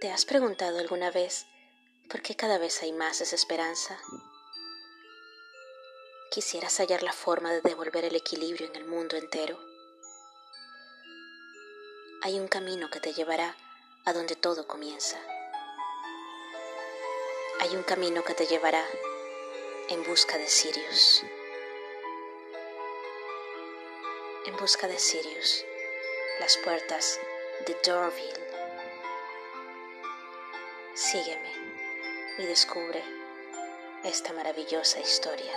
¿Te has preguntado alguna vez por qué cada vez hay más desesperanza? Quisieras hallar la forma de devolver el equilibrio en el mundo entero. Hay un camino que te llevará a donde todo comienza. Hay un camino que te llevará en busca de Sirius. En busca de Sirius, las puertas de Dorville. Sígueme y descubre esta maravillosa historia.